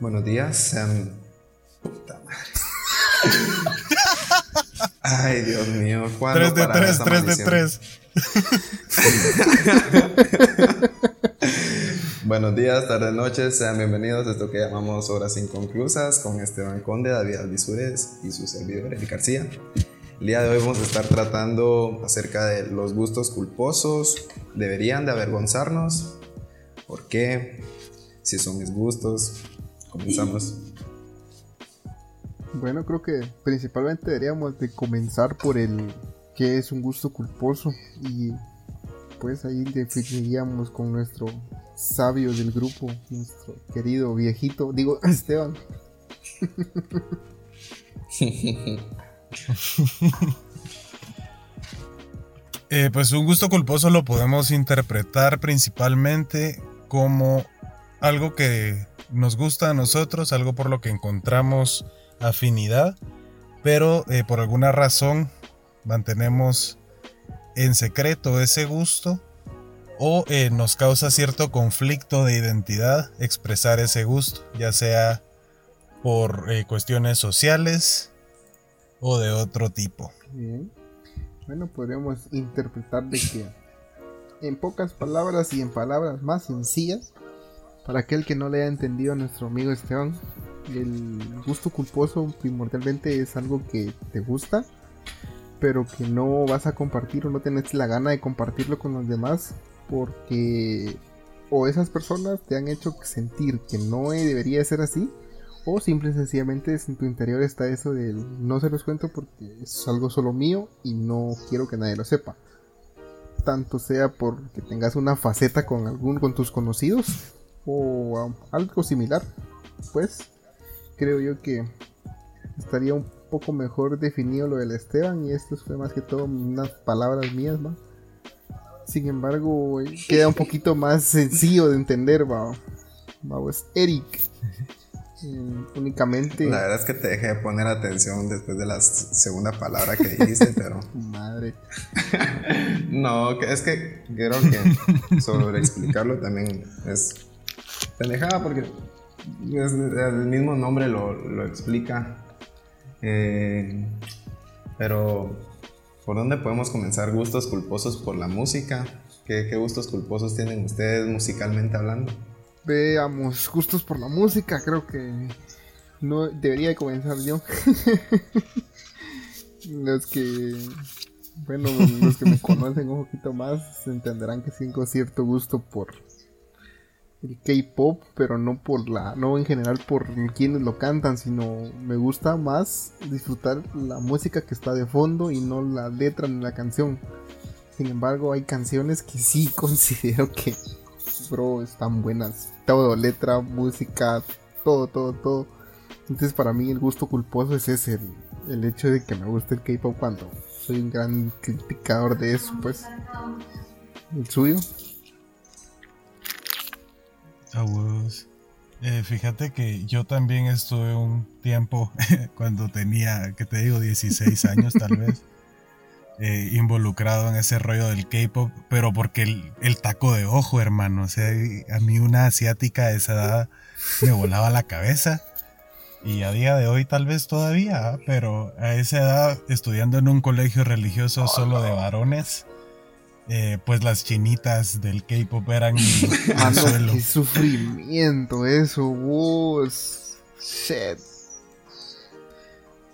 Buenos días, sean. Puta madre. Ay, Dios mío. 3 de 3, 3 de 3. Buenos días, tardes, noches, sean bienvenidos a esto que llamamos Horas Inconclusas con Esteban Conde, David Alvisures y su servidor, Eric García. El día de hoy vamos a estar tratando acerca de los gustos culposos, deberían de avergonzarnos, ¿por qué? Si son mis gustos, comenzamos. Bueno, creo que principalmente deberíamos de comenzar por el que es un gusto culposo y pues ahí definiríamos con nuestro sabio del grupo, nuestro querido viejito, digo Esteban. Eh, pues un gusto culposo lo podemos interpretar principalmente como algo que nos gusta a nosotros, algo por lo que encontramos afinidad, pero eh, por alguna razón mantenemos en secreto ese gusto o eh, nos causa cierto conflicto de identidad expresar ese gusto, ya sea por eh, cuestiones sociales o de otro tipo. Bien. Bueno, podríamos interpretar de que en pocas palabras y en palabras más sencillas, para aquel que no le haya entendido a nuestro amigo Esteban, el gusto culposo primordialmente es algo que te gusta, pero que no vas a compartir o no tenés la gana de compartirlo con los demás porque o esas personas te han hecho sentir que no debería ser así o simple y sencillamente en tu interior está eso de no se los cuento porque es algo solo mío y no quiero que nadie lo sepa. Tanto sea porque tengas una faceta con algún con tus conocidos o algo similar, pues creo yo que estaría un poco mejor definido lo del Esteban y esto fue más que todo unas palabras mías, ¿va? Sin embargo, queda un poquito más sencillo de entender, va. es Eric. Mm, únicamente. La verdad es que te dejé de poner atención después de la segunda palabra que dijiste, pero. Madre. no, es que creo que sobre explicarlo también es pendejada porque el mismo nombre lo, explica. Eh, pero, ¿por dónde podemos comenzar? ¿Gustos culposos por la música? ¿Qué, gustos culposos tienen ustedes musicalmente hablando? Veamos, gustos por la música, creo que no debería comenzar yo. los que, bueno, los que me conocen un poquito más entenderán que tengo cierto gusto por el K-pop, pero no por la, no en general por quienes lo cantan, sino me gusta más disfrutar la música que está de fondo y no la letra ni la canción. Sin embargo, hay canciones que sí considero que, bro, están buenas. Todo, letra, música, todo, todo, todo. Entonces, para mí, el gusto culposo es ese, el, el hecho de que me guste el K-pop cuando soy un gran criticador de eso, pues. El suyo. Eh, fíjate que yo también estuve un tiempo, cuando tenía, que te digo, 16 años tal vez, eh, involucrado en ese rollo del K-pop, pero porque el, taco de ojo, hermano, o sea, a mí una asiática de esa edad me volaba la cabeza. Y a día de hoy tal vez todavía, pero a esa edad, estudiando en un colegio religioso solo de varones, eh, pues las chinitas del K-pop eran el suelo. Qué sufrimiento eso, vos. Shit.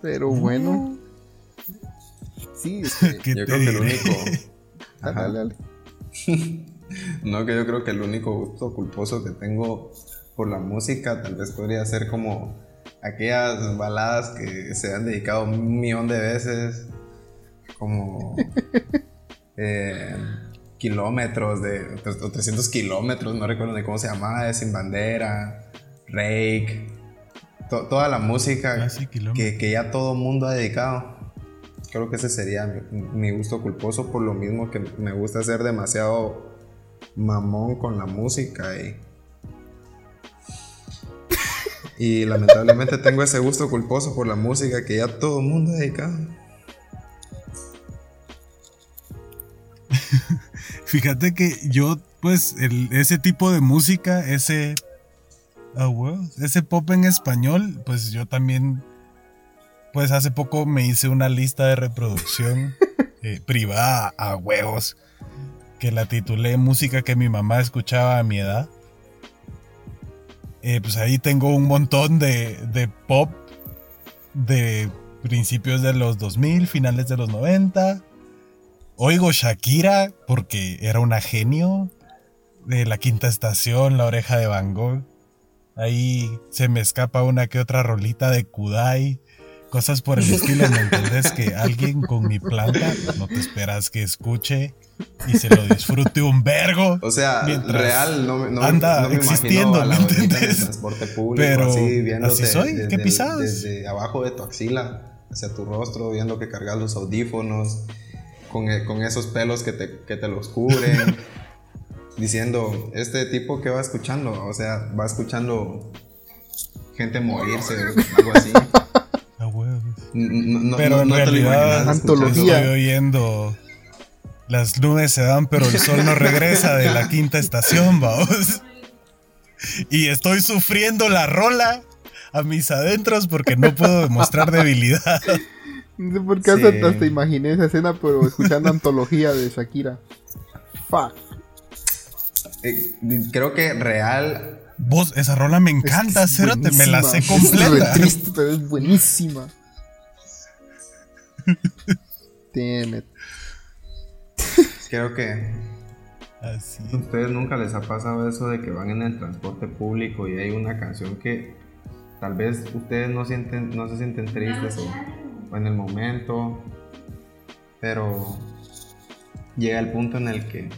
Pero bueno. Sí, es que, yo creo que el único. dale, no, que yo creo que el único gusto culposo que tengo por la música tal vez podría ser como aquellas baladas que se han dedicado un millón de veces. Como. Eh, kilómetros, de 300 kilómetros, no recuerdo ni cómo se llamaba, Sin Bandera, Rake, toda la música ah, que, que, ya todo mundo ha dedicado. Creo que ese sería mi, gusto culposo, por lo mismo que me gusta ser demasiado mamón con la música y, y lamentablemente tengo ese gusto culposo por la música que ya todo el mundo ha dedicado. Fíjate que yo, pues, ese tipo de música, ese Ah. Ese pop en español, pues yo también. Pues hace poco me hice una lista de reproducción eh, privada a huevos. Que la titulé Música que mi mamá escuchaba a mi edad. Eh, pues ahí tengo un montón de, de pop de principios de los 2000, finales de los 90. Oigo Shakira porque era una genio de la quinta estación, la oreja de Van Gogh. Ahí se me escapa una que otra rolita de Kudai. Cosas por el estilo, ¿me entendés? Que alguien con mi planta no te esperas que escuche y se lo disfrute un vergo. O sea, real, no, no, anda no me existiendo, ¿me abuelita en el entiendes? transporte público, Pero así, viéndote así soy, desde, ¿qué pisadas? desde abajo de tu axila hacia tu rostro, viendo que cargas los audífonos, con, e- con esos pelos que te, que te los cubren, diciendo, este tipo que va escuchando, o sea, va escuchando gente morirse, algo así. No, no- Pero no- en te realidad escuchando. Antología. estoy oyendo las nubes se van pero el sol no regresa de la quinta estación, vamos. Y estoy sufriendo la rola a mis adentros porque no puedo demostrar debilidad. No sé por qué Sí. hasta, hasta imaginé esa escena, pero escuchando antología de Shakira. Fuck. Eh, creo que real Vos, esa rola me encanta, Es que es cérate, me la sé. Es completa. re triste, pero es buenísima. Damn it. creo que Así. ¿A ustedes nunca les ha pasado eso de que van en el transporte público y hay una canción que tal vez ustedes no, sienten, no se sienten tristes en el momento, pero llega el punto en el que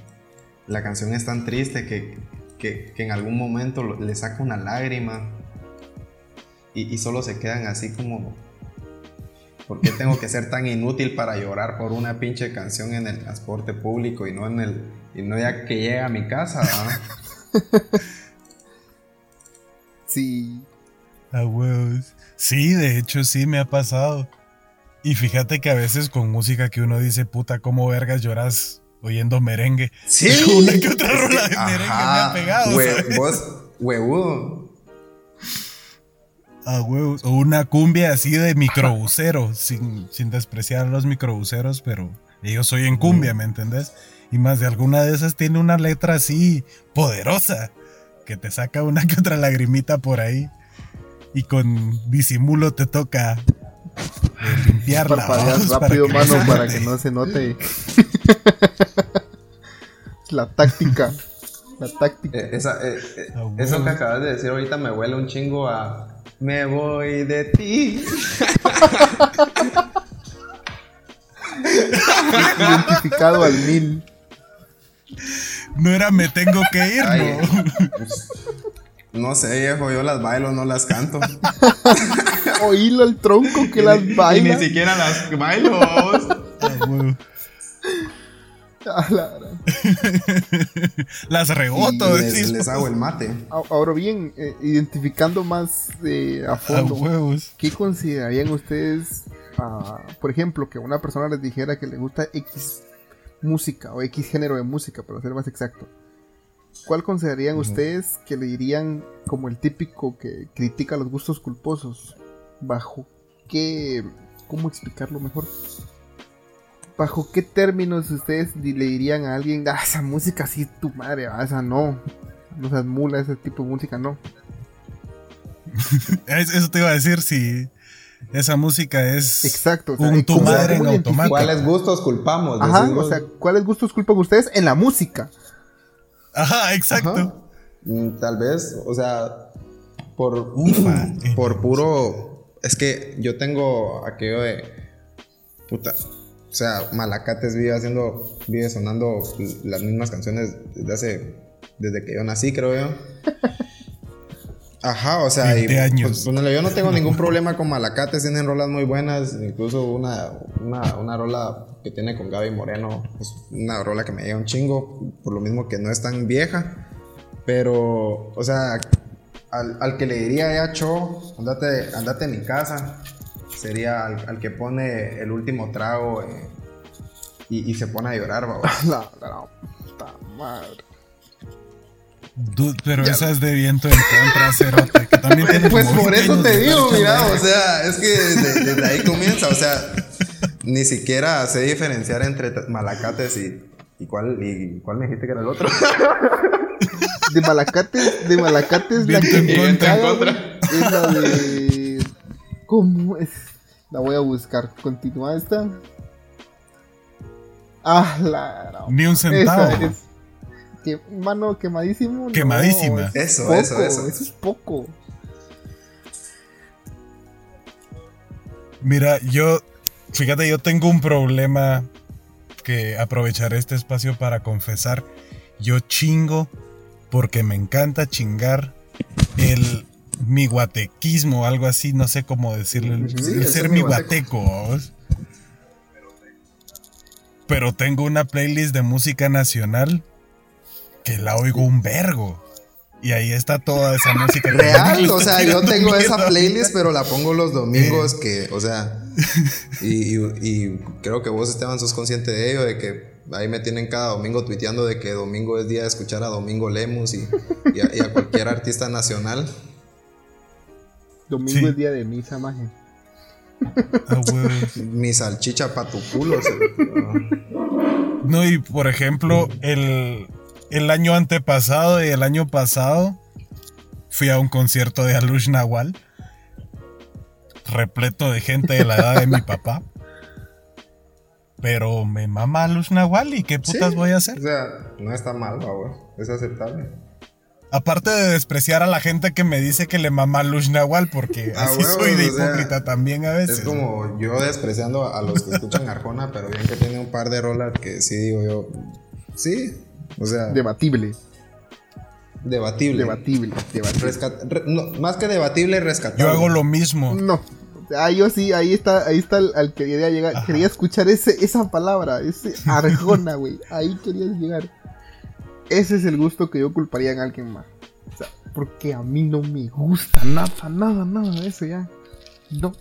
la canción es tan triste que, que- en algún momento le saca una lágrima y, solo se quedan así como... ¿Por qué tengo que ser tan inútil para llorar por una pinche canción en el transporte público y no en el y no ya que llegue a mi casa? Sí. A huevos. Sí, de hecho sí me ha pasado. Y fíjate que a veces con música que uno dice, puta, ¿cómo vergas lloras oyendo merengue? Sí. Una que otra rola de merengue me ha pegado. Hue- ¿sabes? vos, huevudo. A huevos. O una cumbia así de microbusero, sin, sin despreciar a los microbuseros, pero ellos soy en cumbia, ¿me entendés? Y más de alguna de esas tiene una letra así poderosa, que te saca una que otra lagrimita por ahí. Y con disimulo te toca eh, limpiarla. Vamos, para rápido, que mano, no para se que no se note. La táctica. La táctica. Eh, esa, eh, eh, Ah, eso que acabas de decir ahorita me huele un chingo a me voy de ti. Identificado al mil. No era me tengo que ir, Ay, no. pues, no sé, viejo, yo las bailo, no las canto. Oílo el tronco que las Y ni baila. siquiera las bailo. Ah. Las reboto, les, decís. les hago el mate. Ahora bien, eh, identificando más eh, a A fondo, huevos. ¿qué considerarían ustedes, ah, por ejemplo, que una persona les dijera que le gusta X música o X género de música, para ser más exacto? ¿Cuál considerarían ustedes que le dirían como el típico que critica los gustos culposos? ¿Bajo qué... ¿Cómo explicarlo mejor? ¿Bajo qué términos ustedes le dirían a alguien, ah, esa música sí, tu madre, ah, esa no? No seas mula, ese tipo de música no. Es- Eso te iba a decir si esa música es Exacto. o sea, un tu ¿cómo- madre en automático. ¿Cuáles gustos culpamos? Ajá, Decimos. o sea, ¿cuáles gustos culpan ustedes en la música? Ajá, exacto. Ajá. Mm, Tal vez, o sea, por, Ufa. por puro. Es que yo tengo aquello de. Puta. O sea, Malacates vive haciendo. Vive sonando las mismas canciones desde hace. Desde que yo nací, creo yo. Ajá, o sea, y, 20 años. pues, yo no tengo ningún problema con Malacates, tienen rolas muy buenas, incluso una, una, una rola que tiene con Gaby Moreno, es una rola que me llega un chingo, por lo mismo que no es tan vieja, pero, o sea, al, al que le diría ya, cho, andate, andate a mi casa, sería al, al que pone el último trago eh, y, y se pone a llorar, babos. La, la puta madre. Pero esa es de viento en contra, Cerote, que también tiene Pues por eso te digo, mira, o sea, es que desde, ahí comienza, o sea, ni siquiera sé diferenciar entre malacates y, y cuál, y cuál me dijiste que era el otro. De malacates, de malacates la que en contra. es la de ¿Cómo es? La voy a buscar. Continúa esta. Ah, la. Ni un centavo. Que, mano, quemadísimo. Quemadísima. eso, eso, eso. Eso es poco. Mira, yo. Fíjate, yo tengo un problema que aprovecharé este espacio para confesar. Yo chingo porque me encanta chingar el mi guatequismo, algo así, no sé cómo decirlo, el, ser mi guateco. Pero tengo una playlist de música nacional que la oigo un vergo. Y ahí está toda esa música. Real, o sea, yo tengo esa playlist, pero la pongo los domingos que, o sea, y, creo que vos, Esteban, sos consciente de ello, de que ahí me tienen cada domingo tuiteando de que domingo es día de escuchar a Domingo Lemus y, a, cualquier artista nacional. Domingo es día de misa, maje. Ah, Mi salchicha pa' tu culo. no, y por ejemplo, el, el año antepasado y el año pasado fui a un concierto de Alush Nahual, repleto de gente de la edad de mi papá. Pero me mama Alush Nahual y qué putas voy a hacer. O sea, no está mal, es aceptable. Aparte de despreciar a la gente que me dice que le mama Lush Nahual, porque así soy de hipócrita también a veces. Es como yo despreciando a los que escuchan Arjona, pero bien que tiene un par de rolas que sí digo yo. Sí, o sea. Debatible. Debatible. Debatible. más que debatible, rescatable. Yo hago lo mismo. No. Ah, yo sí, ahí está, ahí está al, que quería llegar. Quería escuchar ese, esa palabra, ese Arjona, güey. Ahí querías llegar. Ese es el gusto que yo culparía en alguien más. O sea, porque a mí no me gusta nada, nada, nada de eso ya. No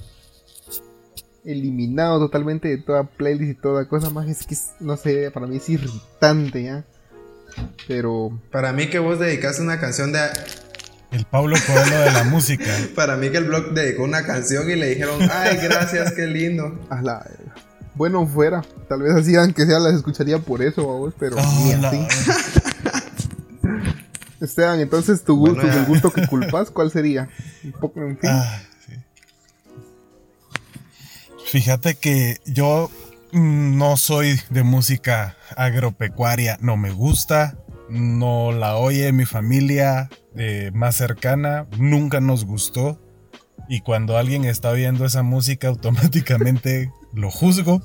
eliminado totalmente de toda playlist y toda cosa más. Es que, no sé, para mí es irritante ya. Pero. Para mí que vos dedicaste una canción de. El Pablo Coelho de la música. para mí que el blog dedicó una canción y le dijeron, ay, gracias, qué lindo. Bueno, fuera. Tal vez así, aunque sea, las escucharía por eso, vos, pero ni así. Esteban, entonces tu gusto, el gusto que culpas, ¿cuál sería? Un poco, en fin. Ah, Fíjate que yo no soy de música agropecuaria, no me gusta, no la oye mi familia eh, más cercana, nunca nos gustó. Y cuando alguien está oyendo esa música, automáticamente lo juzgo.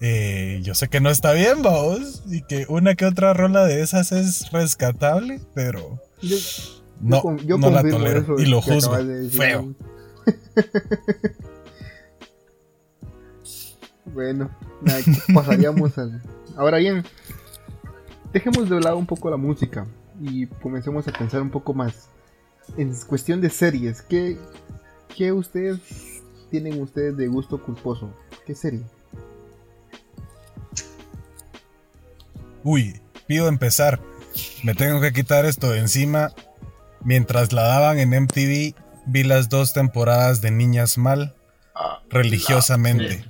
Eh, yo sé que no está bien, vamos, y que una que otra rola de esas es rescatable, pero no, no la tolero y lo juzgo. Feo. Bueno, pasaríamos al. Ahora bien, dejemos de lado un poco la música y comencemos a pensar un poco más. En cuestión de series, ¿qué, qué ustedes tienen ustedes de gusto culposo? ¿Qué serie? Uy, pido empezar. Me tengo que quitar esto de encima. Mientras la daban en MTV, vi las dos temporadas de Niñas Mal religiosamente.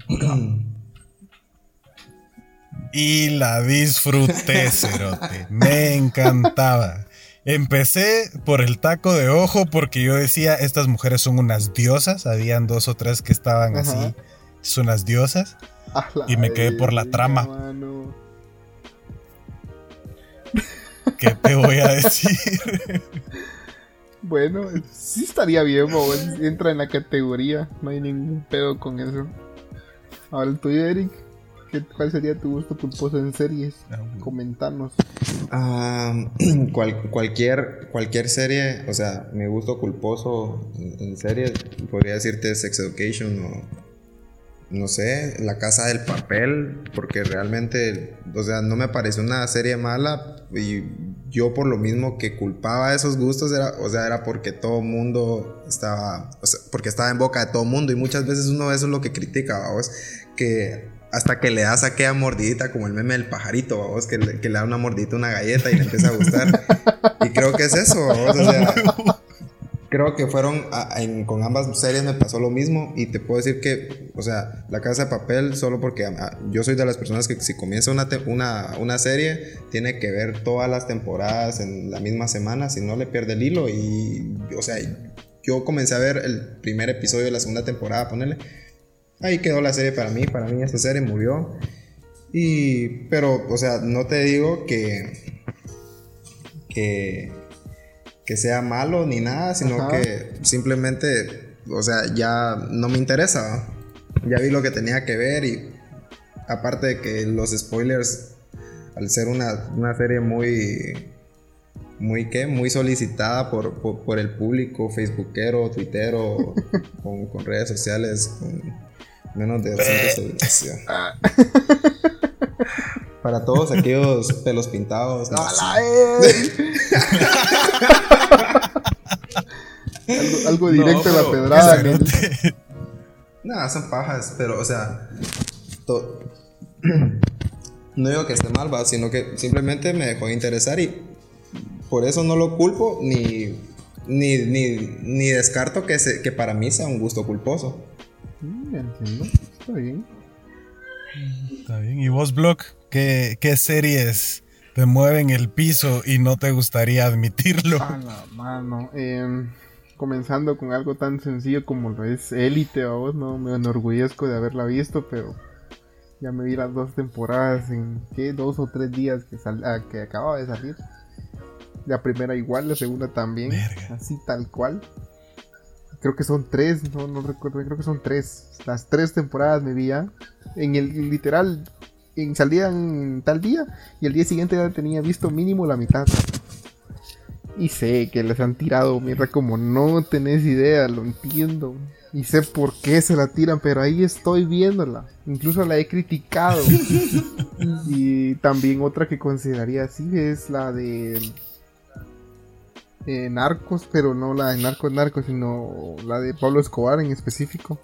Y la disfruté, cerote. Me encantaba. Empecé por el taco de ojo porque yo decía, estas mujeres son unas diosas. Habían dos o tres que estaban así, son unas diosas. Y me quedé por la trama. ¿Qué te voy a decir? Bueno, sí estaría bien, entra en la categoría, no hay ningún pedo con eso. Ahora el tuyo, Eric, ¿cuál sería tu gusto culposo en series? Ah, Comentarnos. cualquier, cualquier serie, o sea, mi gusto culposo en, series, podría decirte Sex Education o, no sé, La Casa del Papel, porque realmente, o sea, no me pareció una serie mala y yo por lo mismo que culpaba esos gustos, era, o sea, era porque todo mundo estaba, o sea, porque estaba en boca de todo mundo y muchas veces uno eso es lo que critica, ¿vos? que hasta que le das aquella mordidita, como el meme del pajarito, vos, que le, que da una mordidita a una galleta y le empieza a gustar. y creo que es eso, creo que fueron, con ambas series me pasó lo mismo y te puedo decir que, o sea, La Casa de Papel, solo porque yo soy de las personas que si comienza una, una, una, serie, tiene que ver todas las temporadas en la misma semana, si no le pierde el hilo y, o sea, yo comencé a ver el primer episodio de la segunda temporada, ponele ahí quedó la serie para mí, para mí esa serie murió. Y, pero, o sea, no te digo que, que, que sea malo ni nada, sino que simplemente, o sea, ya no me interesa. Ya vi lo que tenía que ver y aparte de que los spoilers, al ser una, una serie muy, muy, ¿qué? muy solicitada por, por, el público, facebookero, twittero, con, con redes sociales, con, Menos de 200 eh. ah. Para todos aquellos pelos pintados. algo, directo de la pedrada. Nada, son pajas, pero, o sea. no digo que esté mal, ¿va? sino que simplemente me dejó de interesar y por eso no lo culpo ni, ni, ni, descarto que, que para mí sea un gusto culposo. Mm, entiendo. Está bien. Está bien. ¿Y vos, Block? ¿Qué, ¿Qué, series te mueven el piso y no te gustaría admitirlo? A la mano. Em, comenzando con algo tan sencillo como lo es Élite, vos, no me enorgullezco de haberla visto, pero ya me vi las dos temporadas en ¿qué? dos o tres días que, sal ah, que acababa de salir. La primera igual, la segunda también, así tal cual creo que son tres, no, no recuerdo, creo que son tres. Las tres temporadas me vi ya. En el literal, en, salían tal día y el día siguiente ya tenía visto mínimo la mitad. Y sé que les han tirado mierda como no tenés idea, lo entiendo. Y sé por qué se la tiran, pero ahí estoy viéndola. Incluso la he criticado. y también otra que consideraría así es la de eh, Narcos, pero no la de Narcos Narcos, sino la de Pablo Escobar en específico.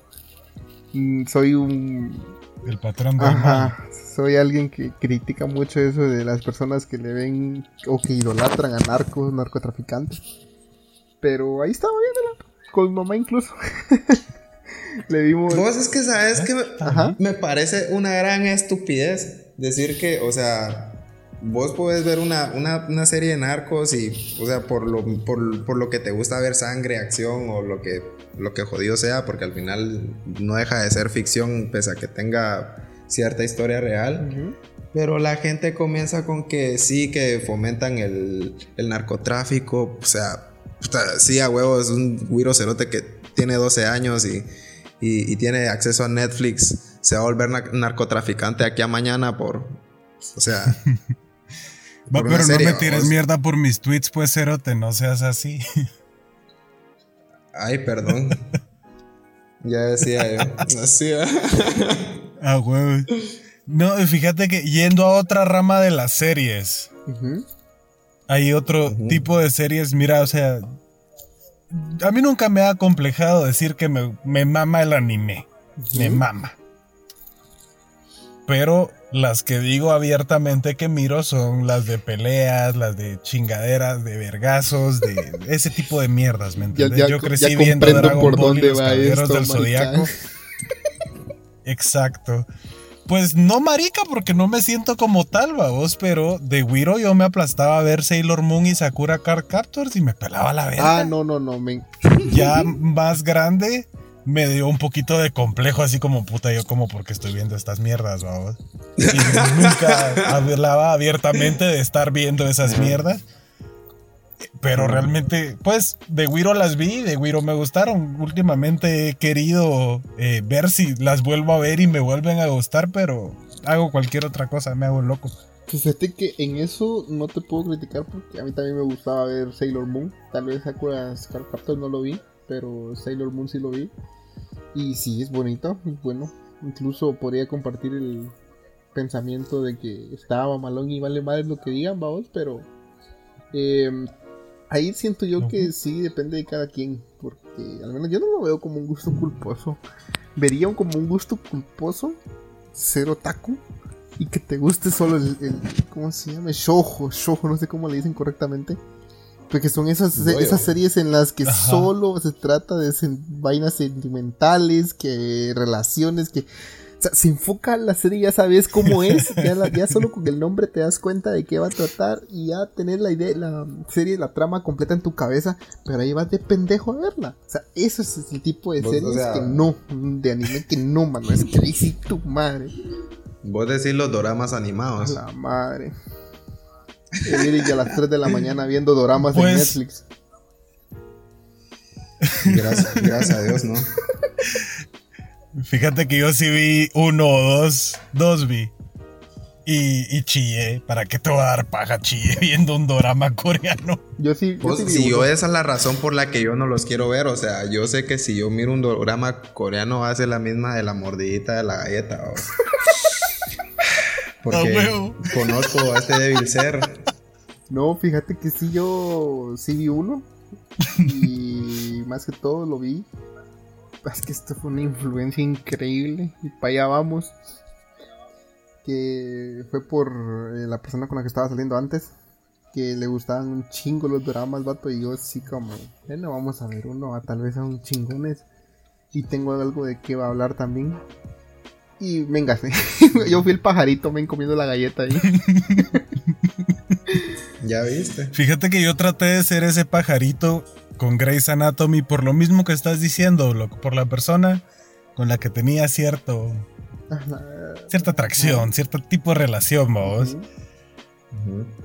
Mm, soy un... El patrón de soy alguien que critica mucho eso de las personas que le ven o que idolatran a narcos, narcotraficantes. Pero ahí estaba viéndola, con mamá incluso. le vimos... Vos es que sabes que me parece una gran estupidez decir que, o sea, vos podés ver una, una, serie de narcos y, o sea, por lo, por, lo que te gusta ver sangre, acción o lo que, lo que jodido sea, porque al final no deja de ser ficción pese a que tenga cierta historia real. Pero la gente comienza con que sí, que fomentan el, narcotráfico, o sea, sí, a huevo, es un güiro cerote que tiene 12 años y, y, y tiene acceso a Netflix, se va a volver narcotraficante aquí a mañana por, o sea, pero no me tires mierda por mis tweets, pues, Cerote, no seas así. Ay, perdón. ya decía yo. Decía. ah, huevo. No, fíjate que yendo a otra rama de las series. Hay otro tipo de series, mira, o sea. A mí nunca me ha complejado decir que me, me mama el anime. Me mama. Pero las que digo abiertamente que miro son las de peleas, las de chingaderas, de vergazos, de ese tipo de mierdas, ¿me entiendes? Yo crecí viendo Dragon por Ball y los Caballeros del Zodiaco. Exacto. Pues no marica, porque no me siento como tal, vos, pero de Wiro yo me aplastaba a ver Sailor Moon y Sakura Card Captors y me pelaba la verga. Ah, no, no, no, me... Ya más grande, me dio un poquito de complejo, así como puta, yo como porque estoy viendo estas mierdas, vamos. Y nunca hablaba abiertamente de estar viendo esas mierdas. Pero realmente, pues, de Wiro las vi, de Wiro me gustaron. Últimamente he querido eh, ver si las vuelvo a ver y me vuelven a gustar, pero hago cualquier otra cosa, me hago loco. Fíjate que en eso no te puedo criticar porque a mí también me gustaba ver Sailor Moon. Tal vez Sakura Scar no lo vi pero Sailor Moon sí lo vi. Y sí, es bonito, es bueno. Incluso podría compartir el pensamiento de que estaba malón y vale madre lo que digan, vamos, pero em, ahí siento yo que sí depende de cada quien, porque al menos yo no lo veo como un gusto culposo. Vería como un gusto culposo ser otaku y que te guste solo el, ¿cómo se llama? Shoujo, shoujo, no sé cómo le dicen correctamente. Porque son esas, esas series en las que solo se trata de vainas sentimentales, que relaciones, que o sea, se enfoca la serie, ya sabes cómo es. Ya, solo con el nombre te das cuenta de qué va a tratar y ya tener la idea, la serie, la trama completa en tu cabeza. Pero ahí vas de pendejo a verla. O sea, eso es el tipo de series que no, de anime que no, mano. Es crazy tu madre. Vos decís los doramas animados. La madre. El a las 3 de la mañana viendo doramas en pues Netflix. Gracias, gracias a Dios, ¿no? Fíjate que yo sí vi uno o dos, dos vi. Y, y chillé. ¿Para qué te voy a dar paja chillé viendo un drama coreano? Yo sí. Yo pues, si yo esa es la razón por la que yo no los quiero ver. O sea, yo sé que si yo miro un drama coreano va a ser la misma de la mordidita de la galleta. Porque conozco a este débil ser. No, fíjate que sí, yo sí vi uno. Y más que todo lo vi es que esto fue una influencia increíble y para allá vamos. Que fue por eh, la persona con la que estaba saliendo antes. Que le gustaban un chingo los dramas, vato. Y yo así como, bueno, vamos a ver uno, a tal vez a un chingones. Y tengo algo de qué va a hablar también. Y venga, yo fui el pajarito, me comiendo la galleta ahí. ya viste. Fíjate que yo traté de ser ese pajarito con Grey's Anatomy por lo mismo que estás diciendo, por la persona con la que tenía cierto cierta atracción, cierto tipo de relación, vos.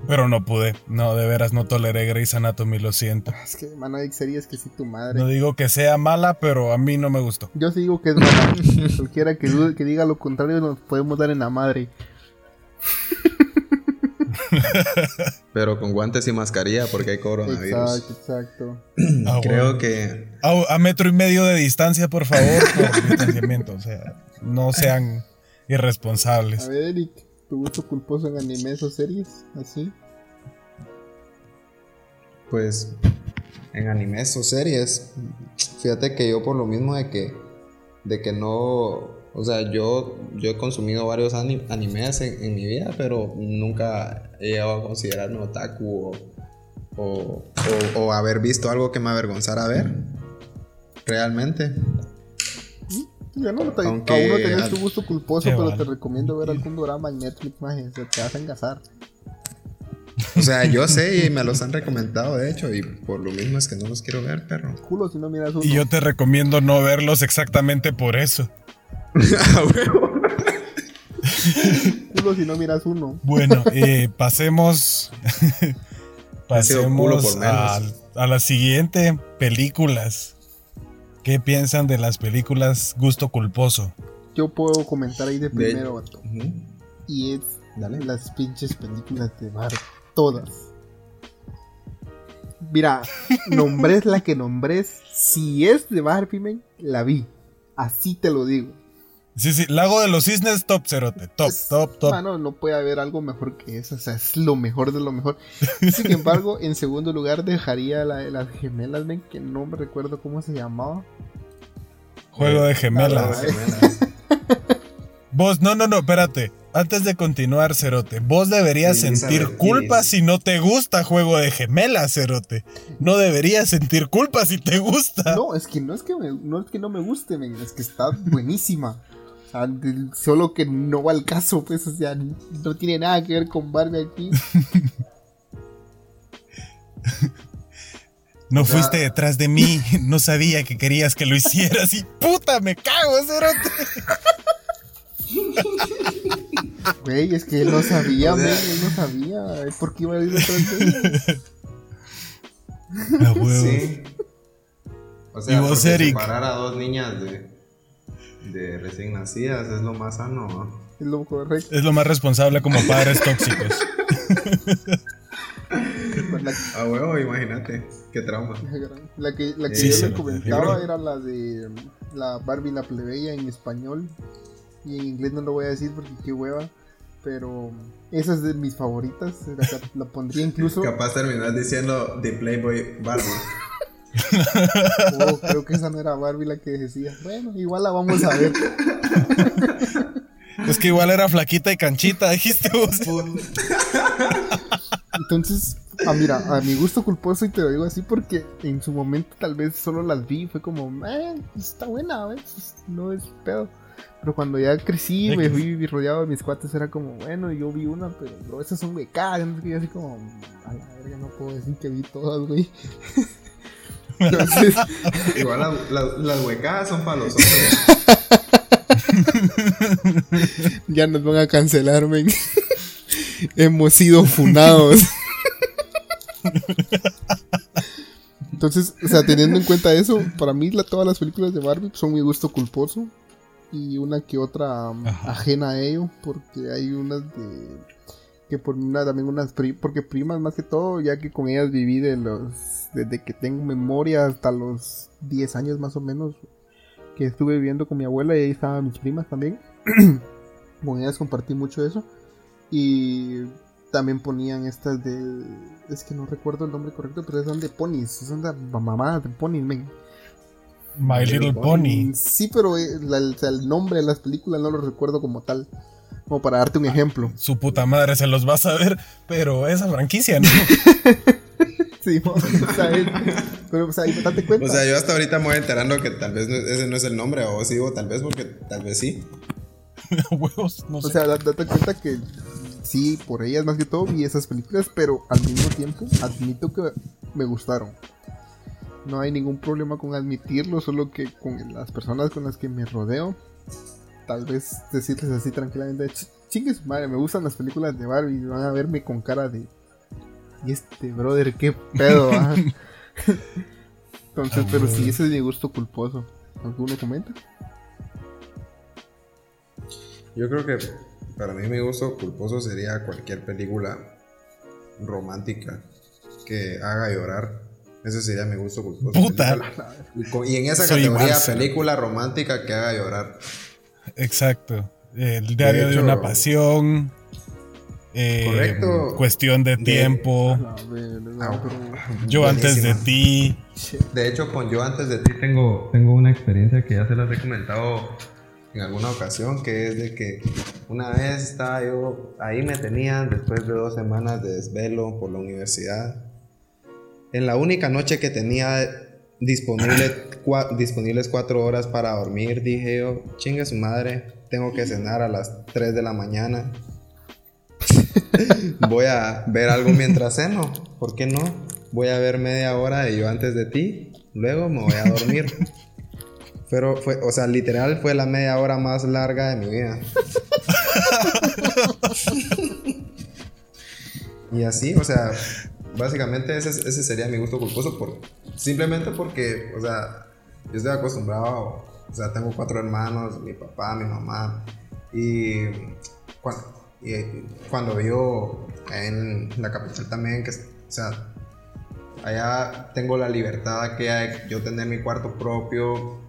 Pero no pude, no, de veras no toleré Grey's Anatomy, lo siento. Es que, mano, hay series que sí tu madre. No digo que sea mala, pero a mí no me gustó. Yo sí digo que es mala. Cualquiera que, que diga lo contrario nos podemos dar en la madre. Pero con guantes y mascarilla porque hay coronavirus. Exacto, exacto. Ah, Creo que. A, metro y medio de distancia, por favor, distanciamiento. O sea, no sean irresponsables. A ver, Eric, ¿tu gusto culposo en animes o series? ¿Así? Pues. En animes o series. Fíjate que yo, por lo mismo de que. De que no o sea, yo, yo he consumido varios animes en, mi vida, pero nunca he llegado a considerarme otaku o, o, haber visto algo que me avergonzara ver. Realmente. Yo no, te, Aunque, aún no tenés tu gusto culposo, pero te recomiendo ver algún drama en Netflix, más te vas a engasar. O sea, yo sé y me los han recomendado, de hecho, y por lo mismo es que no los quiero ver, perro. Culo si no miras uno. Y yo te recomiendo no verlos exactamente por eso. Culo si no miras uno. Bueno, eh, pasemos. pasemos a, a la siguiente películas. ¿Qué piensan de las películas Gusto Culposo? Yo puedo comentar ahí de primero, Y es las pinches películas de Bar. Todas. Mira, nombres la que nombres. Si es de Barbie, la vi. Así te lo digo. Sí, sí, Lago de los Cisnes, top cerote. Top, top, top. Mano, no puede haber algo mejor que eso. O sea, es lo mejor de lo mejor. Sin embargo, en segundo lugar dejaría la de las gemelas, ven, que no me recuerdo cómo se llamaba. Juego de gemelas. Vos, no, no, no, espérate. Antes de continuar, Cerote, vos deberías sentir culpa si no te gusta Juego de Gemelas, Cerote. No deberías sentir culpa si te gusta. No, es que no es que, no, es que no me guste, es que está buenísima solo que no va al caso, pues, o sea, no tiene nada que ver con Barbie aquí. No fuiste detrás de mí, no sabía que querías que lo hicieras y puta, me cago, cerote. Güey, es que él no sabía, güey, él no sabía. ¿Por qué iba a ir detrás de él? Sí. O sea, ¿Y vos, Eric? separar a dos niñas de, de recién nacidas es lo más sano. Es lo correcto. Es lo más responsable como padres tóxicos. A huevo, imagínate. Qué trauma. La que, la que yo le comentaba era la de la Barbie la plebeya en español. Y en inglés no lo voy a decir porque qué hueva. Pero esa es de mis favoritas. La, pondría incluso. Capaz terminar diciendo The Playboy Barbie. Oh, creo que esa no era Barbie la que decía. Bueno, igual la vamos a ver. Es que igual era flaquita y canchita, dijiste vos. Entonces, ah, mira, a mi gusto culposo, y te lo digo así porque en su momento tal vez solo las vi, fue como, eh, está buena, ¿ves? no es pedo. Pero cuando ya crecí, me fui rodeado de mis cuates, era como, bueno, yo vi una, pero bro, esas son huecas, no sé así como, a la verga, no puedo decir que vi todas, güey. Entonces, igual las huecas son para los hombres. ya nos van a cancelar, men. Hemos sido funados. Entonces, o sea, teniendo en cuenta eso, para mí todas las películas de Barbie son mi gusto culposo y una que otra um, ajena a ello, porque hay unas de que por una también unas porque primas más que todo, ya que con ellas viví de los desde que tengo memoria hasta los 10 años más o menos que estuve viviendo con mi abuela y ahí estaban mis primas también. con ellas compartí mucho eso y también ponían estas de es que no recuerdo el nombre correcto, pero son de ponis, son de mamadas de ponis, men. My Little Pony. Sí, pero eh, el, nombre de las películas no lo recuerdo como tal. Como para darte un ejemplo. Su puta madre se los va a saber, pero esa franquicia, ¿no? sí, o sea, pero o sea, date cuenta. O sea, yo hasta ahorita me voy enterando que tal vez ese no es el nombre, o sí, o tal vez porque tal vez sí. Huevos, no sé. O sea, date cuenta que sí, por ellas más que todo vi esas películas, pero al mismo tiempo admito que me gustaron. No hay ningún problema con admitirlo, solo que con las personas con las que me rodeo, tal vez decirles así tranquilamente, chingues madre, me gustan las películas de Barbie, y van a verme con cara de... Y este brother, qué pedo, ah?". Entonces, pero sí, ese es mi gusto culposo. ¿Alguno comenta? Yo creo que para mí mi gusto culposo sería cualquier película romántica que haga llorar. Ese sería mi gusto culposo. Puta. Y en esa categoría, película romántica que haga llorar. Exacto. El diario de, una pasión. Eh, Correcto. Cuestión de, tiempo. Ah, yo antes de ti. De hecho, con Yo antes de ti tengo, tengo una experiencia que ya se las he comentado en alguna ocasión, que es de que una vez estaba yo, ahí me tenían después de dos semanas de desvelo por la universidad en la única noche que tenía disponible, disponibles cuatro horas para dormir, dije yo, chingue su madre, tengo que cenar a las 3 de la mañana. voy a ver algo mientras ceno, ¿por qué no? Voy a ver media hora de yo antes de ti, luego me voy a dormir. Pero fue, o sea, literal fue la media hora más larga de mi vida. y así, o sea, básicamente ese, ese, sería mi gusto culposo por, simplemente porque, o sea, yo estoy acostumbrado, o sea, tengo cuatro hermanos, mi papá, mi mamá, y cuando, y cuando vivo en la capital también, que, o sea, allá tengo la libertad que hay, yo tener mi cuarto propio,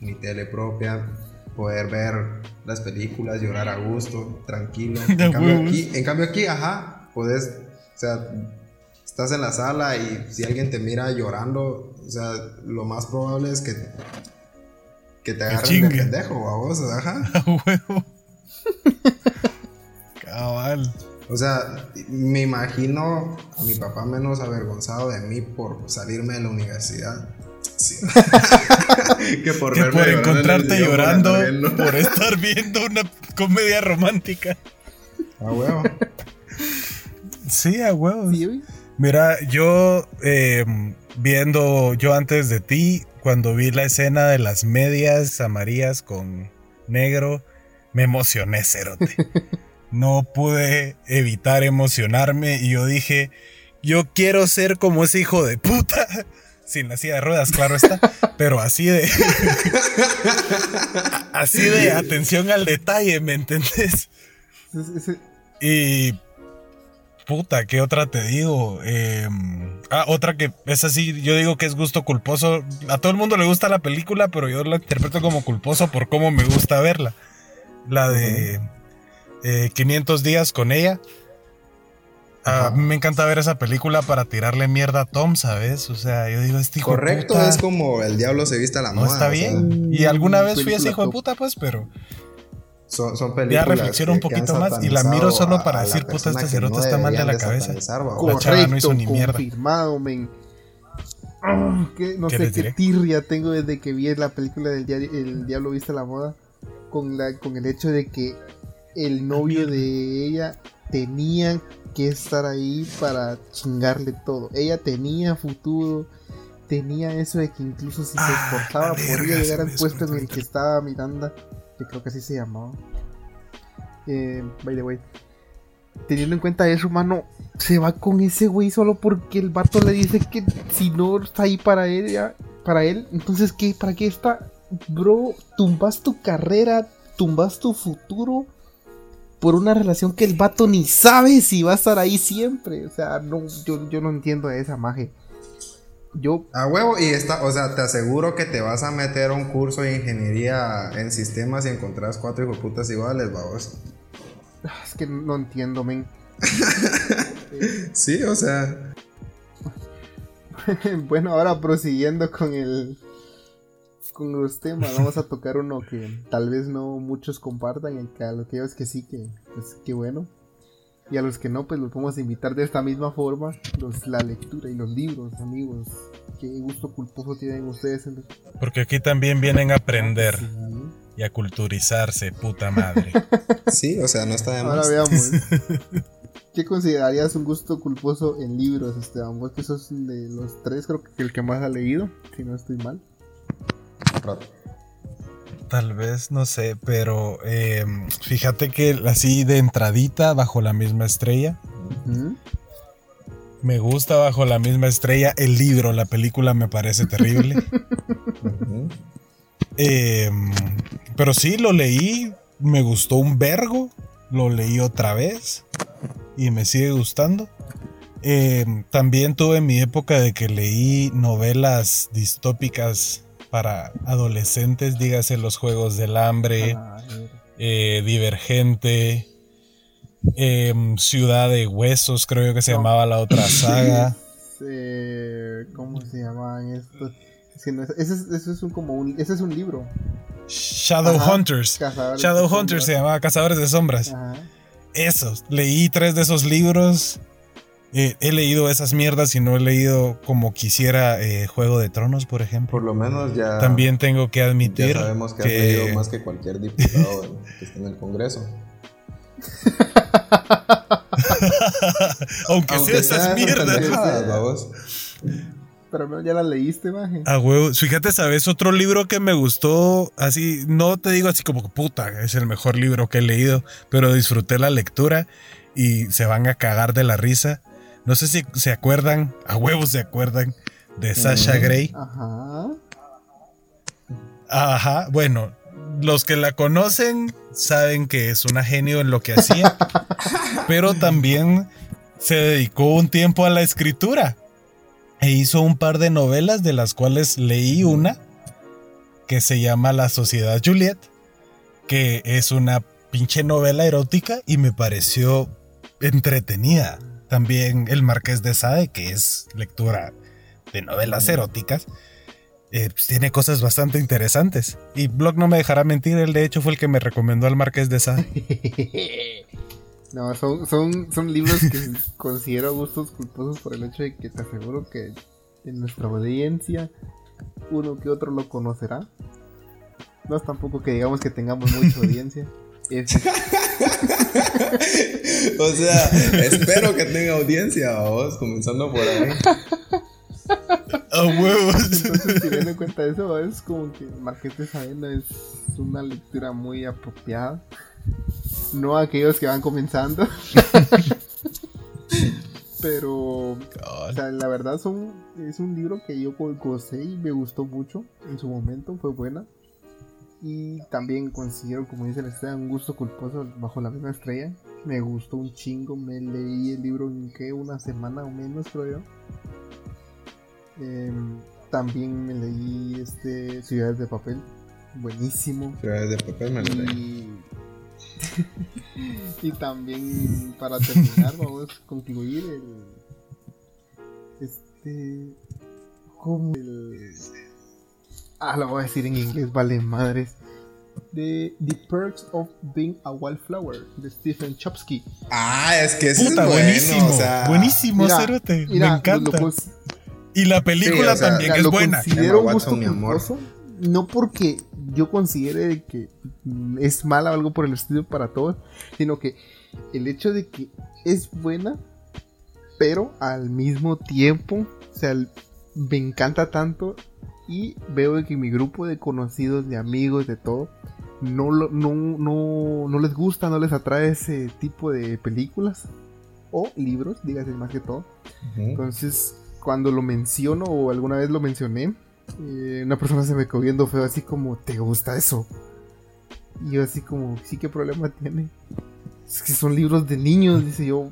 mi tele propia, poder ver las películas, llorar a gusto, tranquilo. En cambio, aquí, en cambio aquí, ajá, puedes, o sea, estás en la sala y si alguien te mira llorando, o sea, lo más probable es que, que te agarren de pendejo, a vos, ajá. A huevo. Cabal. O sea, me imagino a mi papá menos avergonzado de mí por salirme de la universidad. que por, que por encontrarte llorando por estar viendo una comedia romántica. A huevo. Sí, a huevo. Sí, Mira, yo em, viendo yo antes de ti, cuando vi la escena de las medias amarillas con negro, me emocioné, cerote. No pude evitar emocionarme y yo dije, yo quiero ser como ese hijo de puta. Sin la silla de ruedas, claro está. Pero así de. así de atención al detalle, ¿me entendés? Y Puta, ¿qué otra te digo? Em, ah, otra que es así, yo digo que es gusto culposo. A todo el mundo le gusta la película, pero yo la interpreto como culposo por cómo me gusta verla. La de 500 eh, días con ella. A mí me encanta ver esa película para tirarle mierda a Tom, ¿sabes? O sea, yo digo, este hijo Correcto, es como el diablo se vista a la moda. No está bien. y alguna vez fui ese hijo de puta, pues, pero son, son películas. Ya reflexiono un poquito más y la miro solo para decir, puta, este cerote está mal de la cabeza. Correcto, no hizo ni mierda. confirmado, men. Ah, no sé qué tirria tengo desde que vi la película del El Diablo Viste la Moda con, la, con el hecho de que el novio de ella tenía que estar ahí para chingarle todo. Ella tenía futuro, tenía eso de que incluso si se ah, esforzaba podría llegar al puesto en el que estaba Miranda, creo que así se llamaba. Eh, by the way, teniendo en cuenta eso, mano, se va con ese güey solo porque el vato le dice que si no está ahí para ella, para él, entonces ¿qué? ¿Para qué está? Bro, tumbas tu carrera, tumbas tu futuro por una relación que el vato ni sabe si va a estar ahí siempre. O sea, no, yo, yo no entiendo esa magia. Yo. A huevo, y está, o sea, te aseguro que te vas a meter a un curso de ingeniería en sistemas y encontrás cuatro hijos putas iguales, vamos. Ah, es que no entiendo, men. sí, o sea. bueno, ahora prosiguiendo con el con los temas. Vamos a tocar uno que tal vez no muchos compartan y que a los que que sí, que pues qué bueno. Y a los que no, pues los vamos a invitar de esta misma forma. Los, la lectura y los libros, amigos. Qué gusto culposo tienen ustedes. Porque aquí también vienen a aprender. Y a culturizarse, puta madre. sí, o sea, no está de más. Ahora veamos. ¿Qué considerarías un gusto culposo en libros, Esteban? Vos que sos de los tres, creo que el que más ha leído, si no estoy mal. Tal vez, no sé, pero eh, fíjate que así de entradita, bajo la misma estrella. Me gusta bajo la misma estrella el libro, la película me parece terrible. Em, pero sí, lo leí, me gustó un vergo, lo leí otra vez y me sigue gustando. Em, también tuve mi época de que leí novelas distópicas para adolescentes, dígase los Juegos del Hambre, ah, eh, Divergente, em, Ciudad de Huesos, creo que se llamaba la otra saga. ¿Cómo se llamaban estos? ese, es, un, como un, ese es un libro. Shadow Hunters. Shadow Hunters se llamaba Cazadores de Sombras. Esos. Leí tres de esos libros he leído esas mierdas y no he leído como quisiera eh, Juego de Tronos, por ejemplo. Por lo menos ya. También tengo que admitir. Ya sabemos que, has leído más que cualquier diputado que esté en el Congreso. Aunque, sea esas mierdas. Pero ya la leíste, maje. Ah, huevo. Fíjate, ¿sabes? Otro libro que me gustó, así, no te digo así como puta, es el mejor libro que he leído, pero disfruté la lectura y se van a cagar de la risa. No sé si se acuerdan, a huevos se acuerdan, de Sasha Gray. Ajá. Ajá, bueno, los que la conocen saben que es una genio en lo que hacía, pero también se dedicó un tiempo a la escritura e hizo un par de novelas de las cuales leí una que se llama La Sociedad Juliet, que es una pinche novela erótica y me pareció entretenida. También El Marqués de Sade, que es lectura de novelas eróticas, eh, pues, tiene cosas bastante interesantes. Y Blog no me dejará mentir, él de hecho fue el que me recomendó al Marqués de Sade. no, son, son, son libros que considero gustos culposos por el hecho de que te aseguro que en nuestra audiencia uno que otro lo conocerá. No es tampoco que digamos que tengamos mucha audiencia. o sea, espero que tenga audiencia, vos, comenzando por ahí. A huevos. Entonces, teniendo en cuenta eso, es como que Marquete Sabena es una lectura muy apropiada. No a aquellos que van comenzando. Pero, o sea, la verdad son, es un libro que yo gocé y me gustó mucho en su momento, fue buena. Y también considero, como dice el Esteban, un gusto culposo bajo la misma estrella. Me gustó un chingo, me leí el libro en que una semana o menos, creo yo. Em, también me leí este Ciudades de Papel, buenísimo. Ciudades de Papel me leí. Y... y también para terminar, vamos a concluir el. Este. Como el Ah, lo voy a decir en inglés, vale madres. de The Perks of Being a Wildflower de Stephen Chopsky. Ah, es que es buenísimo. buenísimo, Cerote. Me encanta. y la película también es buena. Considero un gusto no porque yo considere que es mala o algo por el estilo para todos, sino que el hecho de que es buena, pero al mismo tiempo, o sea, me encanta tanto y veo que mi grupo de conocidos, de amigos, de todo, no, no, no, no les gusta, no les atrae ese tipo de películas o libros, dígase más que todo. Entonces, cuando lo menciono o alguna vez lo mencioné, eh, una persona se me quedó viendo feo, así como, ¿te gusta eso? Y yo, así como, sí, ¿qué problema tiene? Es que son libros de niños, dice yo.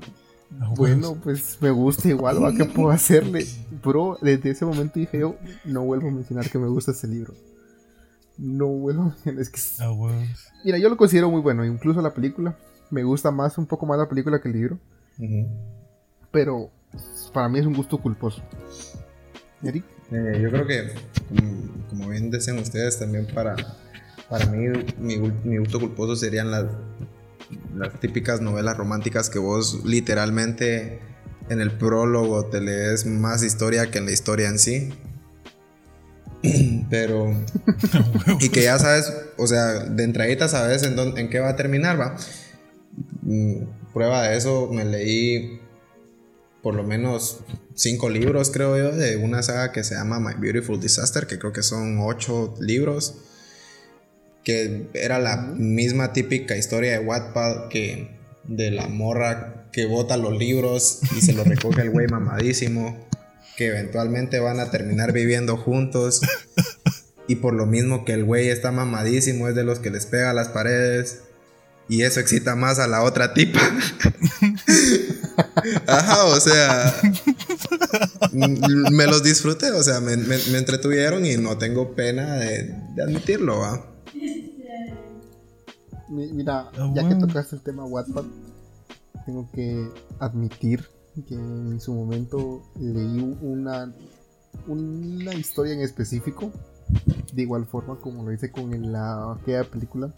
Bueno, pues me gusta igual, ¿va? ¿Qué puedo hacerle? Bro, desde ese momento dije yo, no vuelvo a mencionar que me gusta ese libro. No vuelvo a mencionar, es que... Mira, yo lo considero muy bueno, incluso la película. Me gusta más, un poco más la película que el libro. Pero para mí es un gusto culposo. Eric. Eh, yo creo que, como bien dicen ustedes, también para, para mí mi, mi gusto culposo serían las, las típicas novelas románticas que vos literalmente en el prólogo te lees más historia que en la historia en sí. Pero. y que ya sabes, o sea, de entradita sabes en, en qué va a terminar, va. Mm, prueba de eso, me leí por lo menos cinco libros, creo yo, de una saga que se llama My Beautiful Disaster, que creo que son ocho libros, que era la misma típica historia de Wattpad que de la morra que bota los libros y se los recoge el güey mamadísimo, que eventualmente van a terminar viviendo juntos. Y por lo mismo que el güey está mamadísimo, es de los que les pega a las paredes. Y eso excita más a la otra tipa. Ajá, o sea, me los disfruté, o sea, me, entretuvieron y no tengo pena de, admitirlo, ¿va? Mira, ah, ya que tocaste el tema Wattpad, tengo que admitir que en su momento leí una, una historia en específico, de igual forma como lo hice con la, aquella película,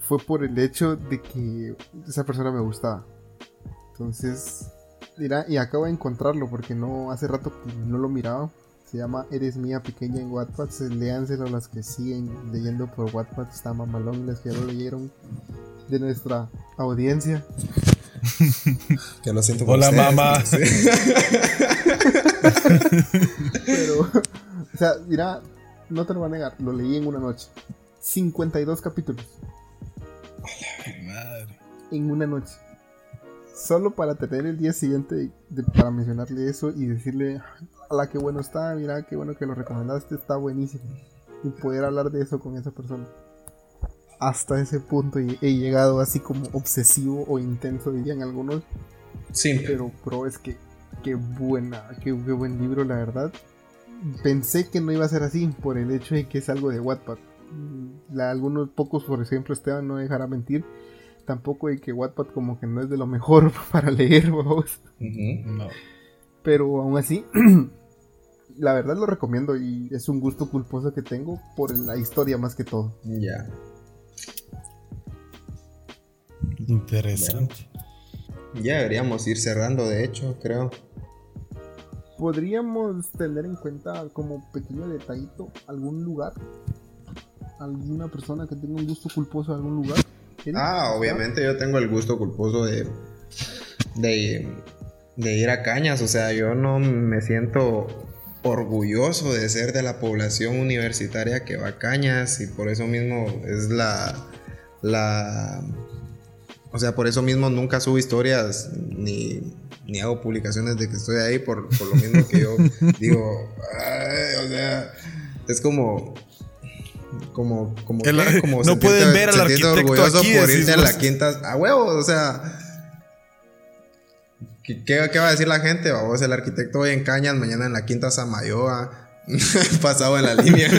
fue por el hecho de que esa persona me gustaba. Entonces, mira, y acabo de encontrarlo porque no hace rato que no lo miraba. Se llama Eres mía pequeña en Wattpad. Léanselo a las que siguen leyendo por Wattpad. Está mamalón, las que ya lo leyeron de nuestra audiencia. que lo siento por Hola, mamá. Pero, o sea, mira, no te lo voy a negar, lo leí en una noche. 52 capítulos. madre. En una noche solo para tener el día siguiente para mencionarle eso y decirle, la que bueno está, mira qué bueno que lo recomendaste, está buenísimo. Y poder hablar de eso con esa persona. Hasta ese punto he, llegado así como obsesivo o intenso, dirían algunos. Sí. Pero, pro es que, qué buena, qué, buen libro, la verdad. Pensé que no iba a ser así por el hecho de que es algo de Wattpad. algunos pocos, por ejemplo, Esteban no dejará mentir tampoco hay que Wattpad como que no es de lo mejor para leer, vamos. Pero aún así, la verdad lo recomiendo y es un gusto culposo que tengo por la historia más que todo. Ya. Interesante. ya deberíamos ir cerrando, de hecho, creo. Podríamos tener en cuenta como pequeño detallito algún lugar, alguna persona que tenga un gusto culposo en algún lugar Ah, obviamente yo tengo el gusto culposo de, de, ir a Cañas. O sea, yo no me siento orgulloso de ser de la población universitaria que va a Cañas y por eso mismo es la... la o sea, por eso mismo nunca subo historias ni, ni hago publicaciones de que estoy ahí por, por lo mismo que yo digo, o sea, es como como, como, como no pueden ver al arquitecto aquí, por irse a la quinta a huevo, o sea. ¿Qué, qué, va a decir la gente? Vamos, el arquitecto hoy en Cañas, mañana en la quinta Samayoa, pasado en la línea.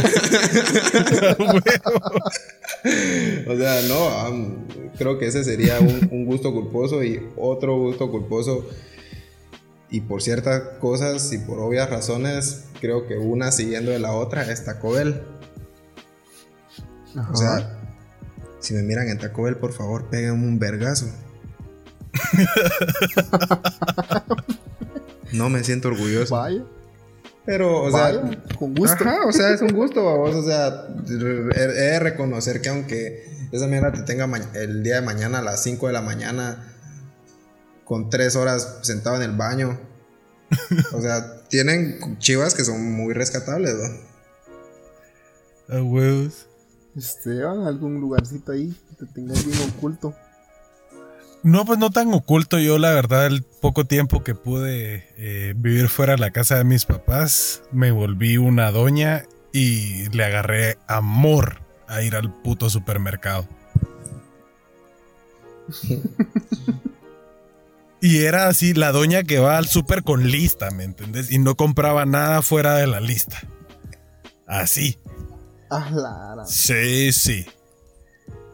o sea, no, creo que ese sería un, un, gusto culposo y otro gusto culposo. Y por ciertas cosas y por obvias razones, creo que una siguiendo de la otra es Taco Bell. O sea, si me miran en Taco Bell, por favor, peguen un vergazo. no me siento orgulloso. Vaya. Pero, o sea, con gusto. o sea, es un gusto, vos. O sea, he de reconocer que aunque esa mierda te tenga el día de mañana a las 5 de la mañana con 3 horas sentado en el baño. o sea, tienen chivas que son muy rescatables, ¿no? A huevos. Esteban, algún lugarcito ahí que te tengas bien oculto. No, pues no tan oculto. Yo, la verdad, el poco tiempo que pude eh, vivir fuera de la casa de mis papás, me volví una doña y le agarré amor a ir al puto supermercado. y era así, la doña que va al super con lista, ¿me entendés? Y no compraba nada fuera de la lista. Así. Ah, sí, sí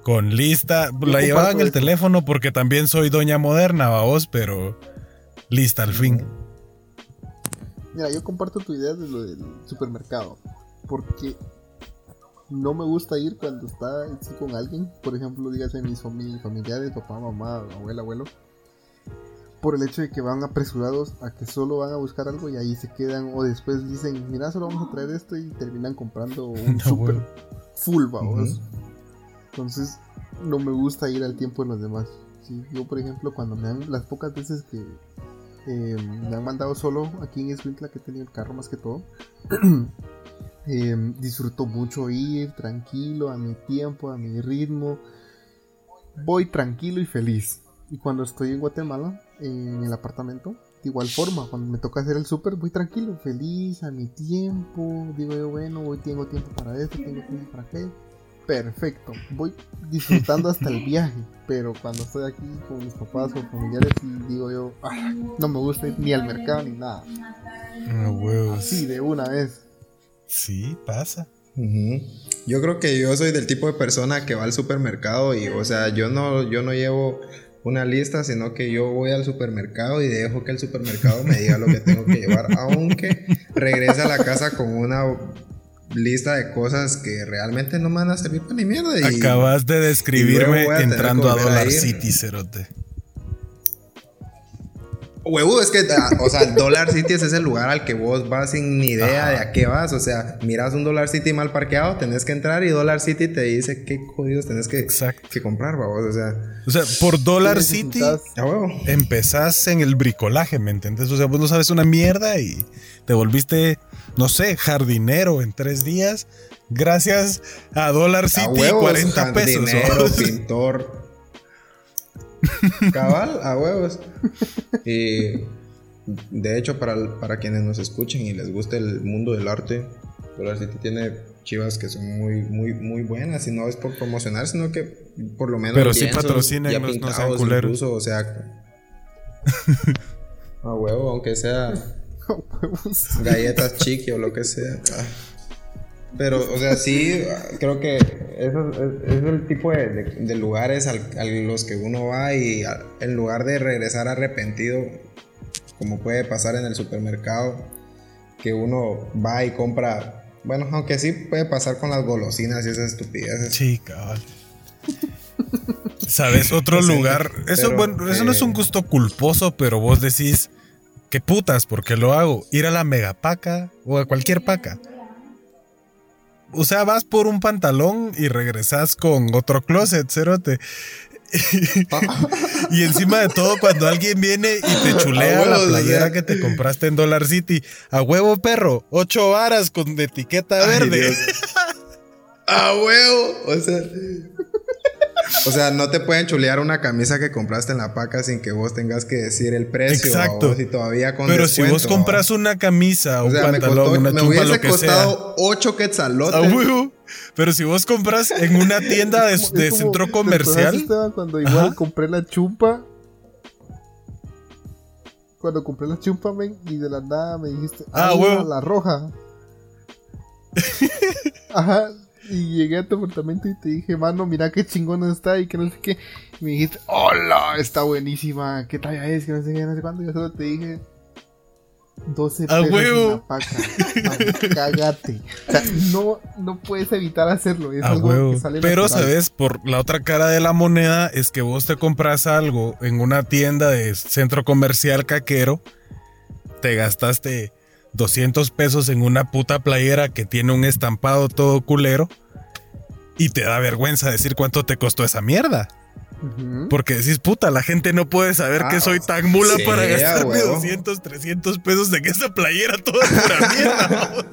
con lista. La llevaba en el teléfono porque también soy doña moderna, vos, pero lista al fin. Mira, yo comparto tu idea de lo del supermercado. Porque no me gusta ir cuando está con alguien. Por ejemplo, dígase mis familiares, papá, mamá, abuela, abuelo. Por el hecho de que van apresurados a que solo van a buscar algo y ahí se quedan. O después dicen, mira, solo vamos a traer esto y terminan comprando un super full, vamos. Entonces, no me gusta ir al tiempo de los demás. Yo, por ejemplo, cuando me han, las pocas veces que em, me han mandado solo aquí en Escuintla, que he tenido el carro más que todo, em, disfruto mucho ir tranquilo, a mi tiempo, a mi ritmo. Voy tranquilo y feliz. Y cuando estoy en Guatemala, en el apartamento, de igual forma, cuando me toca hacer el súper, voy tranquilo, feliz, a mi tiempo. Digo yo, bueno, hoy tengo tiempo para esto, tengo tiempo para aquello perfecto. Voy disfrutando hasta el viaje. Pero cuando estoy aquí con mis papás o familiares, y digo yo, ah, no me gusta ir ni al mercado ni nada. Ah, huevos. Sí, de una vez. Sí, pasa. Yo creo que yo soy del tipo de persona que va al supermercado y, o sea, yo no, yo no llevo una lista, sino que yo voy al supermercado y dejo que el supermercado me diga lo que tengo que llevar, aunque regrese a la casa con una lista de cosas que realmente no me van a servir para ni mierda. Acabas de describirme entrando a Dollar City, Cerote. Huevo, es que, ah, o sea, Dollar City es ese lugar al que vos vas sin ni idea de a qué vas. O sea, miras un Dollar City mal parqueado, tenés que entrar y Dollar City te dice qué jodidos tenés que, que comprar, vos. O sea, o sea por Dollar City empezás en el bricolaje, ¿me entiendes? O sea, vos no sabes una mierda y te volviste no sé, jardinero en tres días, gracias a Dollar City, a 40 pesos. pintor. Cabal, a huevos. Y de hecho, para, para quienes nos escuchen y les guste el mundo del arte, Dollar City tiene chivas que son muy, muy, muy buenas. Y no es por promocionar, sino que por lo menos. Pero sí patrocinan, no, no sean culeros. o sea. a huevo, aunque sea galletas chiqui o lo que sea. Pero, o sea, sí, creo que eso es, el tipo de, lugares a los que uno va y en lugar de regresar arrepentido, como puede pasar en el supermercado, que uno va y compra, bueno, aunque sí puede pasar con las golosinas y esas estupideces. Sí, cabal. ¿Sabes? Otro lugar. Eso, bueno, eso no es un gusto culposo, pero vos decís, ¿Qué putas? porque lo hago? Ir a la megapaca o a cualquier paca. O sea, vas por un pantalón y regresas con otro closet, cerote. y encima de todo, cuando alguien viene y te chulea la playera que te compraste en Dollar City, a huevo perro, ocho varas con etiqueta verde. a huevo, o sea, o sea, no te pueden chulear una camisa que compraste en la paca sin que vos tengas que decir el precio. Exacto. si todavía con Pero si vos compras una camisa, o un pantalón, una me hubiese costado 8 quetzalotes. Pero si vos compras en una tienda de, centro comercial. cuando igual compré la chumpa. Cuando compré la chumpa, men, y de la nada me dijiste, ah, ah la roja. Ajá, y llegué a tu apartamento y te dije, mano, mira qué chingona está y que no sé qué. Y me dijiste, hola, está buenísima, qué talla es, que no sé qué, no sé cuándo. Y yo solo te dije, 12 pesos en la paca. Cágate. O sea, no, no puedes evitar hacerlo. Es algo que sale Pero, ¿sabes? Por la otra cara de la moneda es que vos te compras algo en una tienda de centro comercial caquero, te gastaste 200 pesos en una puta playera que tiene un estampado todo culero y te da vergüenza decir cuánto te costó esa mierda. Porque decís, puta, la gente no puede saber que ah, soy tan mula para gastarme 200, 300 pesos en esa playera toda pura mierda.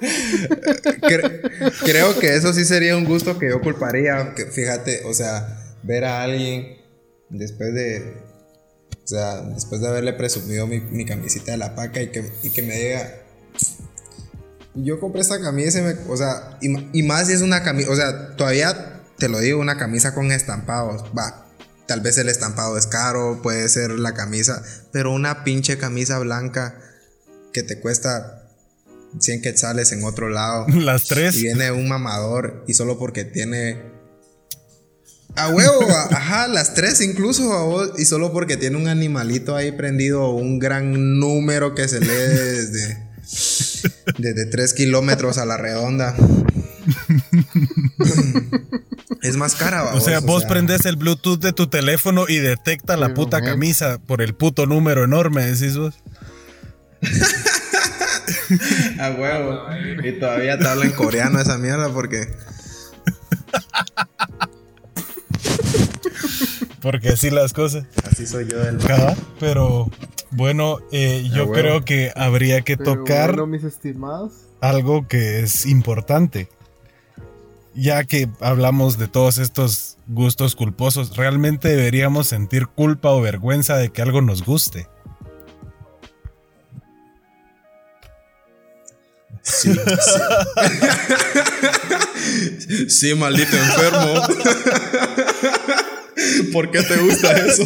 Creo que eso sí sería un gusto que yo culparía. fíjate, o sea, ver a alguien después de. O sea, después de haberle presumido mi, camisita de la paca y que, y que me diga. Yo compré esta camisa, y o sea, y, y más si es una camisa, o sea, todavía te lo digo, una camisa con estampados, va, Tal vez el estampado es caro, puede ser la camisa, pero una pinche camisa blanca que te cuesta 100 quetzales en otro lado. Las tres. Y viene un mamador y solo porque tiene... A huevo, ajá, las tres incluso, y solo porque tiene un animalito ahí prendido, un gran número que se lee desde, desde 3 kilómetros a la redonda. es más cara, O sea, vos prendes el Bluetooth de tu teléfono y detecta la puta camisa por el puto número enorme, decís vos. A huevo. Y todavía te habla en coreano esa mierda porque. porque así las cosas. Así soy yo del. Pero bueno, eh, yo creo que habría que tocar. mis estimados. Algo que es importante ya que hablamos de todos estos gustos culposos, ¿realmente deberíamos sentir culpa o vergüenza de que algo nos guste? Sí, sí. maldito enfermo. ¿Por qué te gusta eso?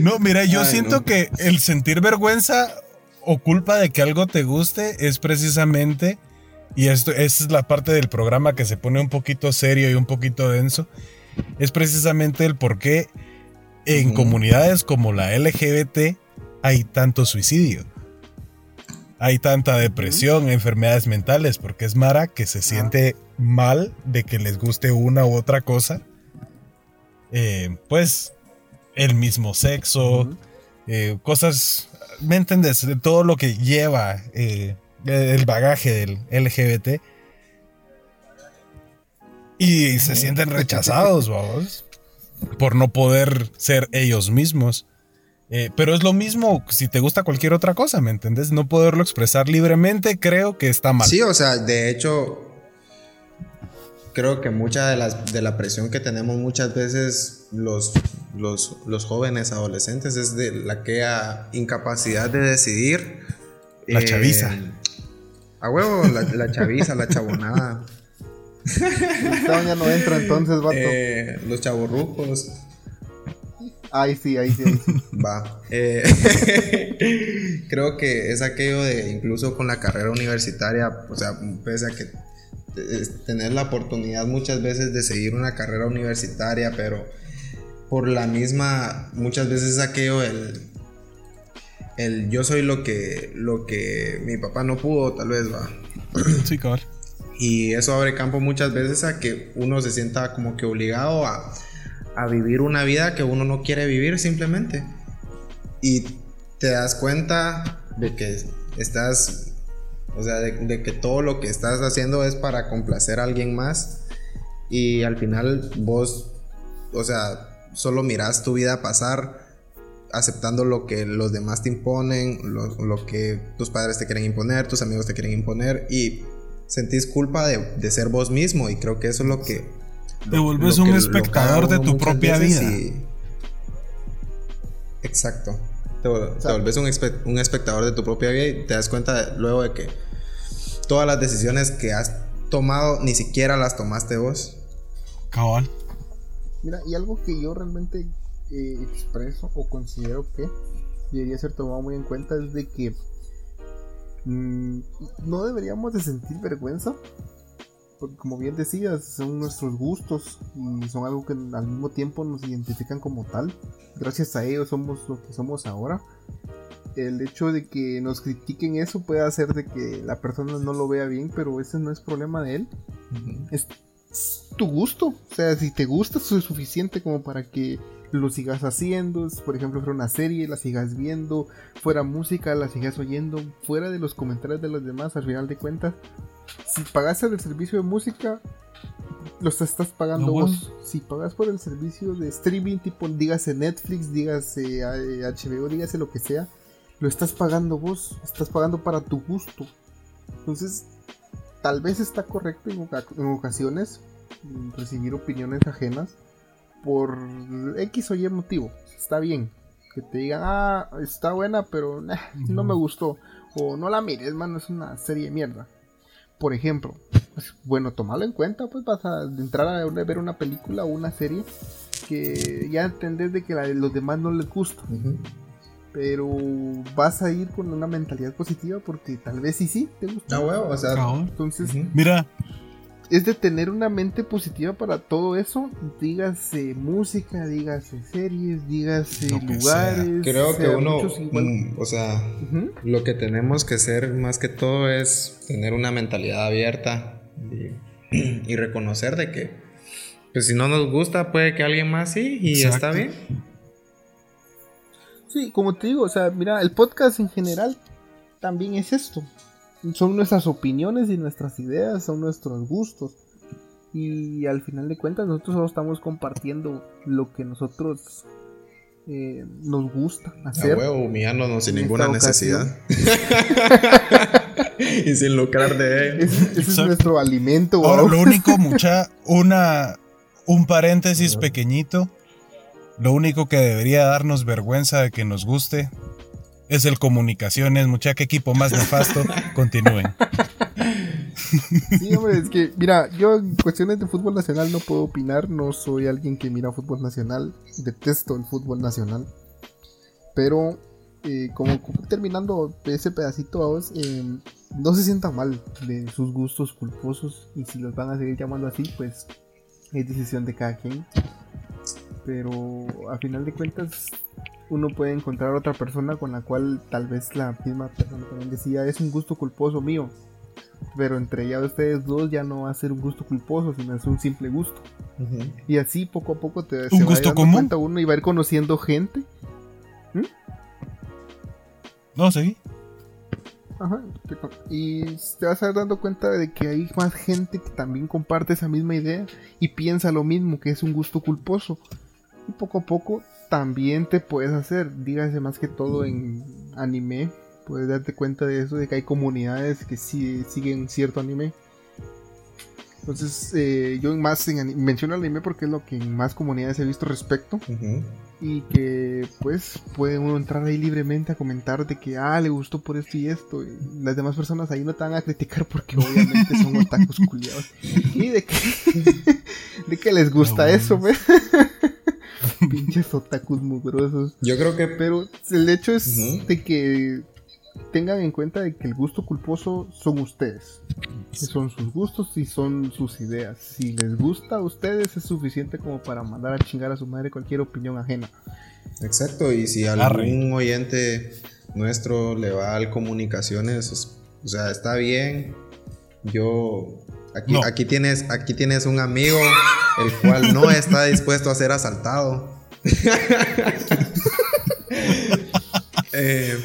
No, mira, yo siento que el sentir vergüenza o culpa de que algo te guste es precisamente y esto, esta es la parte del programa que se pone un poquito serio y un poquito denso, es precisamente el por qué en comunidades como la LGBT hay tanto suicidio. Hay tanta depresión, enfermedades mentales, porque es Mara que se siente mal de que les guste una u otra cosa. Eh, pues el mismo sexo, eh, cosas, ¿me entiendes? De todo lo que lleva eh, el bagaje del LGBT. Y se sienten rechazados, vamos, por no poder ser ellos mismos. Eh, pero es lo mismo si te gusta cualquier otra cosa, ¿me entiendes? No poderlo expresar libremente creo que está mal. Sí, o sea, de hecho, creo que mucha de la, de la presión que tenemos muchas veces los, los, los jóvenes adolescentes es de la que incapacidad de decidir. La chaviza. Eh, a huevo, la, chaviza, la chabonada. Esta ya no entra entonces, vato. Eh, los chavorrucos. Ahí sí, ahí sí, ahí sí. Va. Eh, creo que es aquello de incluso con la carrera universitaria, o sea, pese a que tener la oportunidad muchas veces de seguir una carrera universitaria, pero por la misma, muchas veces es aquello el el yo soy lo que, lo que mi papá no pudo, tal vez va. Sí, cabrón. Y eso abre campo muchas veces a que uno se sienta como que obligado a, a vivir una vida que uno no quiere vivir simplemente. Y te das cuenta de que estás, o sea, de, de, que todo lo que estás haciendo es para complacer a alguien más. Y al final vos, o sea, solo miras tu vida pasar aceptando lo que los demás te imponen, lo, que tus padres te quieren imponer, tus amigos te quieren imponer y sentís culpa de, ser vos mismo y creo que eso es lo que... Te vuelves un espectador de tu propia vida. Exacto. Te, vuelves un, un, espectador de tu propia vida y te das cuenta luego de que todas las decisiones que has tomado ni siquiera las tomaste vos. Cabal. Mira, y algo que yo realmente eh, expreso o considero que debería ser tomado muy en cuenta es de que mm, no deberíamos de sentir vergüenza porque como bien decías son nuestros gustos y son algo que al mismo tiempo nos identifican como tal. Gracias a ellos somos lo que somos ahora. El hecho de que nos critiquen eso puede hacer de que la persona no lo vea bien, pero ese no es problema de él. es, tu gusto. O sea, si te gusta, eso es suficiente como para que lo sigas haciendo. Por ejemplo, fuera una serie, la sigas viendo. Fuera música, la sigas oyendo. Fuera de los comentarios de los demás, al final de cuentas. Si pagaste el servicio de música, los estás pagando vos. Si pagas por el servicio de streaming, tipo, dígase Netflix, dígase HBO, eh, dígase lo que sea, lo estás pagando vos. Estás pagando para tu gusto. Entonces, tal vez está correcto en, ocasiones recibir opiniones ajenas por X o Y motivo. Está bien. Que te digan, ah, está buena, pero no me gustó. O no la mires, mano, es una serie de mierda. Por ejemplo, pues, bueno, tomalo en cuenta, pues vas a entrar a ver una película o una serie que ya entendés de que a los demás no les gusta pero vas a ir con una mentalidad positiva porque tal vez sí sí te gusta. Ah, huevo, o sea, entonces, mira, es de tener una mente positiva para todo eso, dígase música, dígase series, dígase lugares. Creo que uno, mm, o sea, lo que tenemos que hacer más que todo es tener una mentalidad abierta y, reconocer de que, pues si no nos gusta, puede que alguien más sí y está bien. Sí, como te digo, o sea, mira, el podcast en general también es esto. Son nuestras opiniones y nuestras ideas, son nuestros gustos. Y al final de cuentas nosotros solo estamos compartiendo lo que nosotros eh, nos gusta hacer. A huevo, humillándonos sin ninguna necesidad. y sin lucrar de él. Ese, es nuestro alimento. Ahora, lo único, mucha, una, un paréntesis pequeñito lo único que debería darnos vergüenza de que nos guste es el comunicaciones, mucha que equipo más nefasto. Continúen. Sí, hombre, es que, mira, yo en cuestiones de fútbol nacional no puedo opinar, no soy alguien que mira fútbol nacional, detesto el fútbol nacional. Pero, eh, como, terminando ese pedacito, eh, no se sienta mal de sus gustos culposos y si los van a seguir llamando así, pues es decisión de cada quien pero a final de cuentas uno puede encontrar otra persona con la cual tal vez la misma persona también decía es un gusto culposo mío pero entre ya ustedes dos ya no va a ser un gusto culposo sino es un simple gusto. Y así poco a poco te ¿Un gusto común? uno y va a ir conociendo gente. ¿Mm? no sí Ajá, y te vas a ir dando cuenta de que hay más gente que también comparte esa misma idea y piensa lo mismo, que es un gusto culposo poco a poco también te puedes hacer, dígase más que todo en anime, puedes darte cuenta de eso, de que hay comunidades que sí, siguen cierto anime. Entonces, eh, yo más en, menciono anime porque es lo que en más comunidades he visto respecto. Y que, pues, puede uno entrar ahí libremente a comentar de que, ah, le gustó por esto y esto. Y las demás personas ahí no te van a criticar porque obviamente son otakus culiados. Y de que, de que les gusta eso, pues. Pinches otakus mugrosos. Yo creo que. Pero el hecho es de que tengan en cuenta de que el gusto culposo son ustedes. Son sus gustos y son sus ideas. Si les gusta a ustedes es suficiente como para mandar a chingar a su madre cualquier opinión ajena. Exacto, y si algún oyente nuestro le va al comunicaciones, o sea, está bien. Yo aquí, aquí tienes aquí tienes un amigo el cual no está dispuesto a ser asaltado. Eh,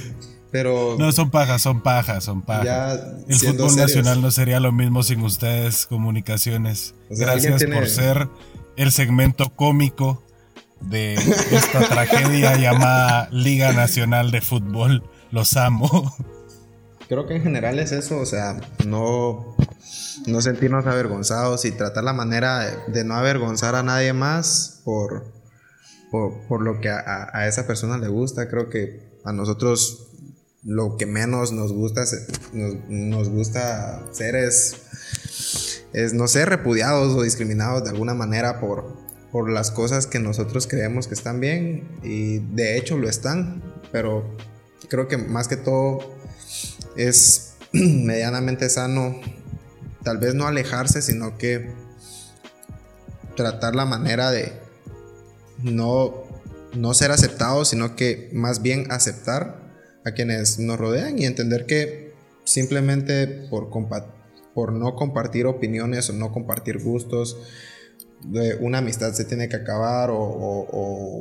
pero. No, son pajas, son pajas, son pajas. el fútbol nacional no sería lo mismo sin ustedes, comunicaciones. Gracias por ser el segmento cómico de esta tragedia llamada Liga Nacional de Fútbol. Los amo. Creo que en general es eso, o sea, no no sentirnos avergonzados y tratar la manera de, no avergonzar a nadie más por, por, lo que a, esa persona le gusta. Creo que a nosotros lo que menos nos gusta, nos, gusta ser es, es, no ser repudiados o discriminados de alguna manera por, por las cosas que nosotros creemos que están bien y de hecho lo están, pero creo que más que todo es medianamente sano tal vez no alejarse, sino que tratar la manera de no, no ser aceptado, sino que más bien aceptar a quienes nos rodean y entender que simplemente por, por no compartir opiniones o no compartir gustos, una amistad se tiene que acabar o,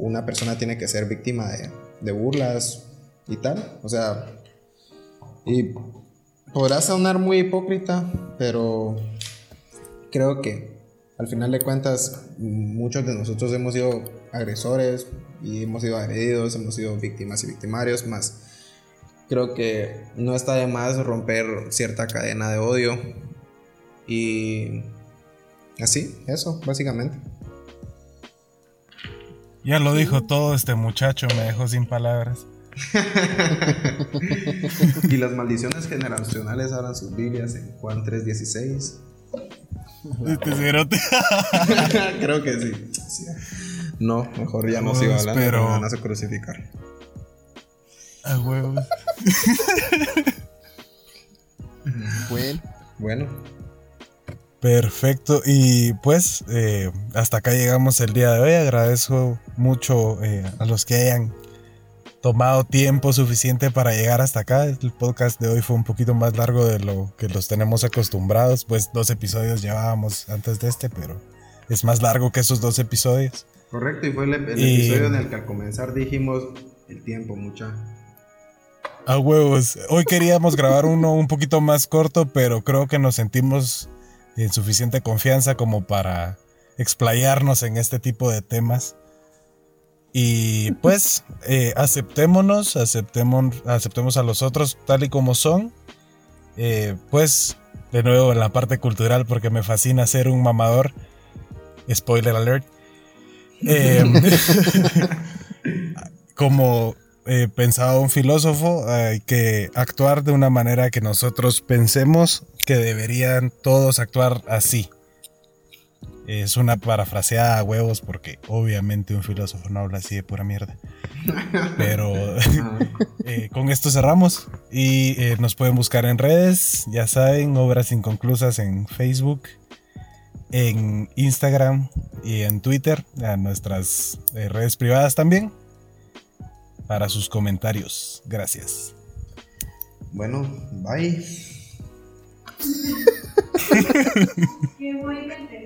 una persona tiene que ser víctima de, de, burlas y tal. O sea, y podrá sonar muy hipócrita, pero creo que al final de cuentas muchos de nosotros hemos sido agresores y hemos sido agredidos, hemos sido víctimas y victimarios, más creo que no está de más romper cierta cadena de odio y así, eso, básicamente. Ya lo dijo todo este muchacho, me dejó sin palabras. y las maldiciones generacionales abran sus Biblias en Juan 3:16. Creo que sí. No, mejor ya no sigo hablando, pero me van a crucificar. A huevos. bueno. Bueno. Perfecto, y pues eh, hasta acá llegamos el día de hoy. Agradezco mucho eh, a los que hayan tomado tiempo suficiente para llegar hasta acá. El podcast de hoy fue un poquito más largo de lo que los tenemos acostumbrados, pues dos episodios llevábamos antes de este, pero es más largo que esos dos episodios. Correcto, y fue el, episodio en el que al comenzar dijimos el tiempo, mucha. A huevos. Hoy queríamos grabar uno un poquito más corto, pero creo que nos sentimos en suficiente confianza como para explayarnos en este tipo de temas. Y pues eh, aceptémonos, aceptemos, aceptemos a los otros tal y como son. Eh, pues de nuevo en la parte cultural porque me fascina ser un mamador. Spoiler alert. Em, como eh, pensaba un filósofo, hay que actuar de una manera que nosotros pensemos que deberían todos actuar así. Es una parafraseada a huevos porque obviamente un filósofo no habla así de pura mierda. Pero eh, con esto cerramos y eh, nos pueden buscar en redes, ya saben, obras inconclusas en Facebook, en Instagram y en Twitter, a nuestras redes privadas también para sus comentarios. Gracias. Bueno, bye.